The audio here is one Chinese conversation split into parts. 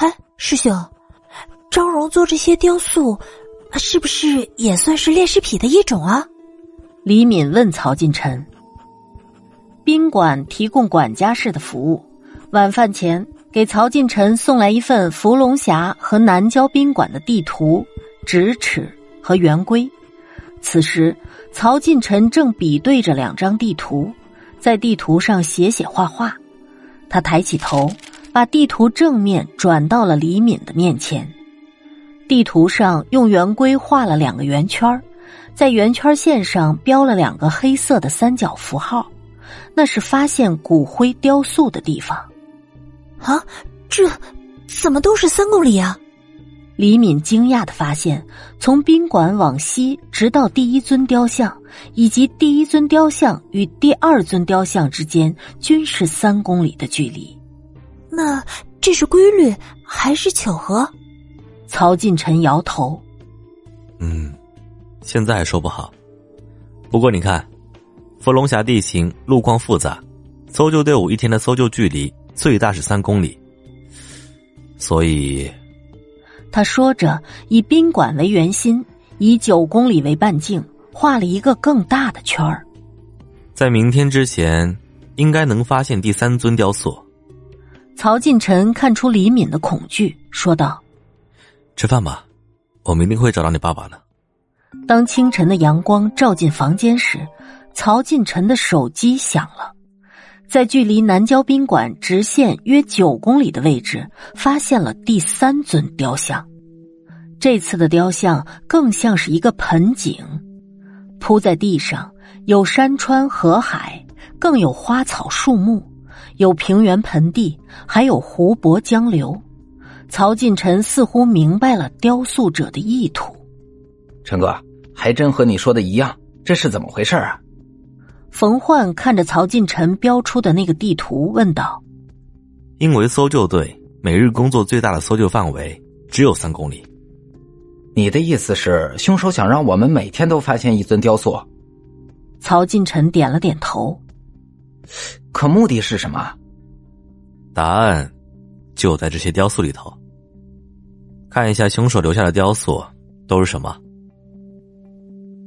哎，师兄，张荣做这些雕塑，是不是也算是炼尸癖的一种啊？李敏问曹进臣。宾馆提供管家式的服务，晚饭前给曹进臣送来一份伏龙峡和南郊宾馆的地图、直尺和圆规。此时，曹进臣正比对着两张地图，在地图上写写画画。他抬起头，把地图正面转到了李敏的面前。地图上用圆规画了两个圆圈，在圆圈线上标了两个黑色的三角符号，那是发现骨灰雕塑的地方。啊，这怎么都是三公里啊？李敏惊讶的发现，从宾馆往西，直到第一尊雕像，以及第一尊雕像与第二尊雕像之间，均是三公里的距离。那这是规律还是巧合？曹进臣摇头：“嗯，现在还说不好。不过你看，伏龙峡地形路况复杂，搜救队伍一天的搜救距离最大是三公里，所以……”他说着，以宾馆为圆心，以九公里为半径，画了一个更大的圈儿。在明天之前，应该能发现第三尊雕塑。曹进臣看出李敏的恐惧，说道：“吃饭吧，我们一定会找到你爸爸的。”当清晨的阳光照进房间时，曹进臣的手机响了。在距离南郊宾馆直线约九公里的位置，发现了第三尊雕像。这次的雕像更像是一个盆景，铺在地上，有山川河海，更有花草树木，有平原盆地，还有湖泊江流。曹进臣似乎明白了雕塑者的意图。陈哥，还真和你说的一样，这是怎么回事啊？冯焕看着曹进臣标出的那个地图，问道：“因为搜救队每日工作最大的搜救范围只有三公里，你的意思是凶手想让我们每天都发现一尊雕塑？”曹进臣点了点头。可目的是什么？答案就在这些雕塑里头。看一下凶手留下的雕塑都是什么？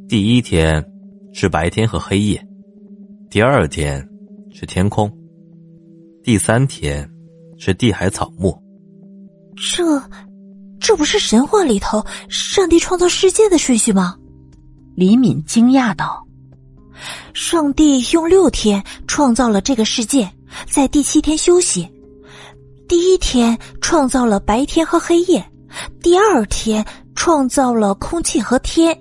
第一天是白天和黑夜。第二天是天空，第三天是地海草木。这，这不是神话里头上帝创造世界的顺序吗？李敏惊讶道：“上帝用六天创造了这个世界，在第七天休息。第一天创造了白天和黑夜，第二天创造了空气和天。”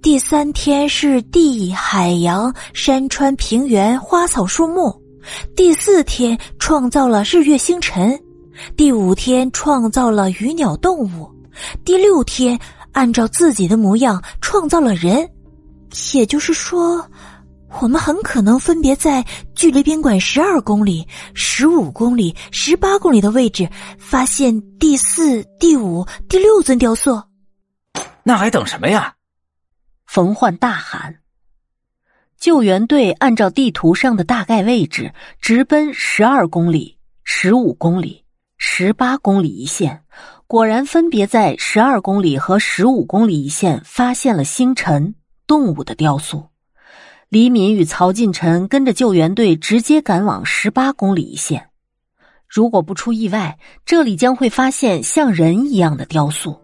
第三天是地、海洋、山川、平原、花草树木；第四天创造了日月星辰；第五天创造了鱼鸟动物；第六天按照自己的模样创造了人。也就是说，我们很可能分别在距离宾馆十二公里、十五公里、十八公里的位置发现第四、第五、第六尊雕塑。那还等什么呀？冯焕大喊：“救援队按照地图上的大概位置直奔十二公里、十五公里、十八公里一线，果然分别在十二公里和十五公里一线发现了星辰、动物的雕塑。李敏与曹进臣跟着救援队直接赶往十八公里一线，如果不出意外，这里将会发现像人一样的雕塑。”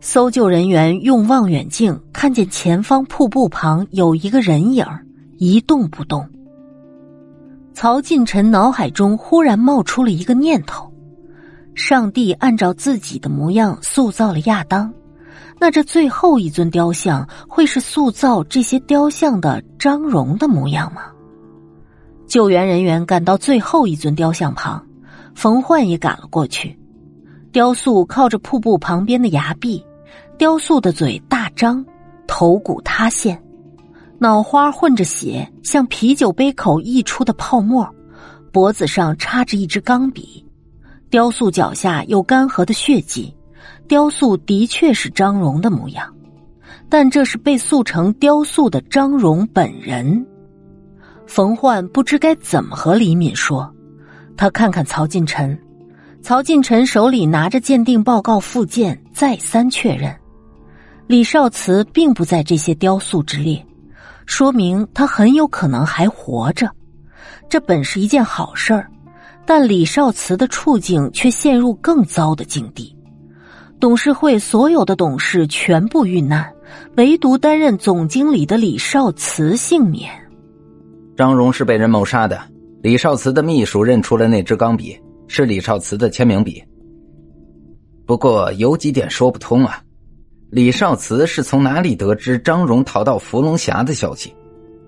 搜救人员用望远镜看见前方瀑布旁有一个人影一动不动。曹进臣脑海中忽然冒出了一个念头：上帝按照自己的模样塑造了亚当，那这最后一尊雕像会是塑造这些雕像的张荣的模样吗？救援人员赶到最后一尊雕像旁，冯焕也赶了过去。雕塑靠着瀑布旁边的崖壁。雕塑的嘴大张，头骨塌陷，脑花混着血，像啤酒杯口溢出的泡沫，脖子上插着一支钢笔，雕塑脚下有干涸的血迹，雕塑的确是张荣的模样，但这是被塑成雕塑的张荣本人。冯焕不知该怎么和李敏说，他看看曹进臣，曹进臣手里拿着鉴定报告附件，再三确认，李少慈并不在这些雕塑之列，说明他很有可能还活着。这本是一件好事儿，但李少慈的处境却陷入更糟的境地。董事会所有的董事全部遇难，唯独担任总经理的李少慈幸免。张荣是被人谋杀的，李少慈的秘书认出了那支钢笔。是李少慈的签名笔。不过有几点说不通啊，李少慈是从哪里得知张荣逃到伏龙峡的消息？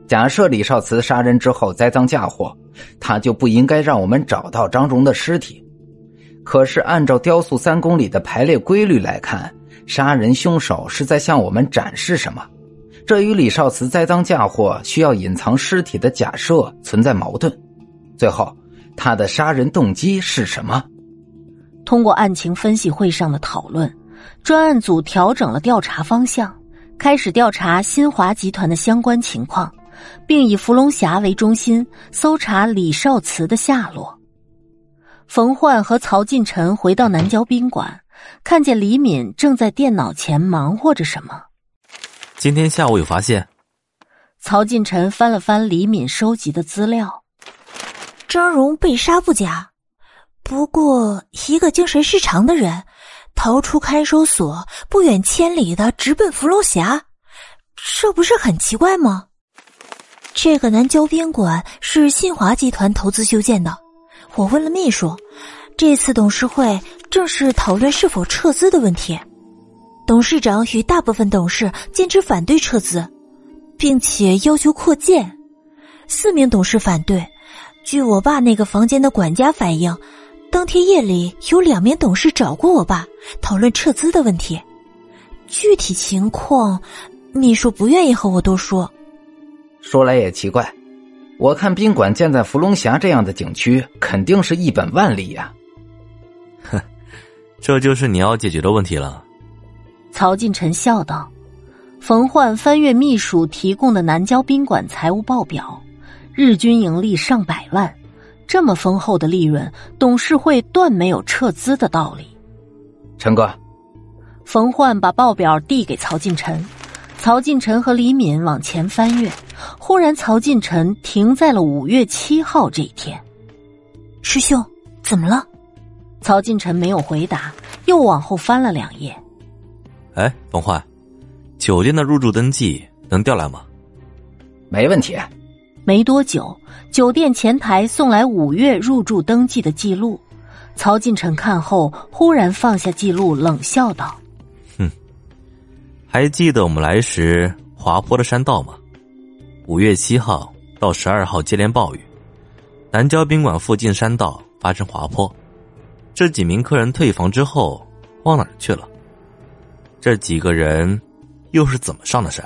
假设李少慈杀人之后栽赃嫁祸，他就不应该让我们找到张荣的尸体。可是按照雕塑三公里的排列规律来看，杀人凶手是在向我们展示什么？这与李少慈栽赃嫁祸需要隐藏尸体的假设存在矛盾。最后。他的杀人动机是什么？通过案情分析会上的讨论，专案组调整了调查方向，开始调查新华集团的相关情况，并以伏龙峡为中心搜查李少慈的下落。冯焕和曹进臣回到南郊宾馆，看见李敏正在电脑前忙活着什么。今天下午有发现。曹进臣翻了翻李敏收集的资料。张荣被杀不假，不过一个精神失常的人逃出看守所，不远千里的直奔伏龙峡，这不是很奇怪吗？这个南郊宾馆是新华集团投资修建的。我问了秘书，这次董事会正是讨论是否撤资的问题。董事长与大部分董事坚持反对撤资，并且要求扩建。四名董事反对。据我爸那个房间的管家反映，当天夜里有两名董事找过我爸，讨论撤资的问题。具体情况，秘书不愿意和我多说。说来也奇怪，我看宾馆建在伏龙峡这样的景区，肯定是一本万利呀。哼，这就是你要解决的问题了。曹进臣笑道。冯焕翻阅秘书提供的南郊宾馆财务报表。日均盈利上百万，这么丰厚的利润，董事会断没有撤资的道理。陈哥，冯焕把报表递给曹进臣，曹进臣和李敏往前翻阅，忽然曹进臣停在了五月七号这一天。师兄，怎么了？曹进臣没有回答，又往后翻了两页。哎，冯焕，酒店的入住登记能调来吗？没问题。没多久，酒店前台送来五月入住登记的记录。曹进臣看后，忽然放下记录，冷笑道：“哼，还记得我们来时滑坡的山道吗？五月七号到十二号接连暴雨，南郊宾馆附近山道发生滑坡，这几名客人退房之后往哪儿去了？这几个人又是怎么上的山？”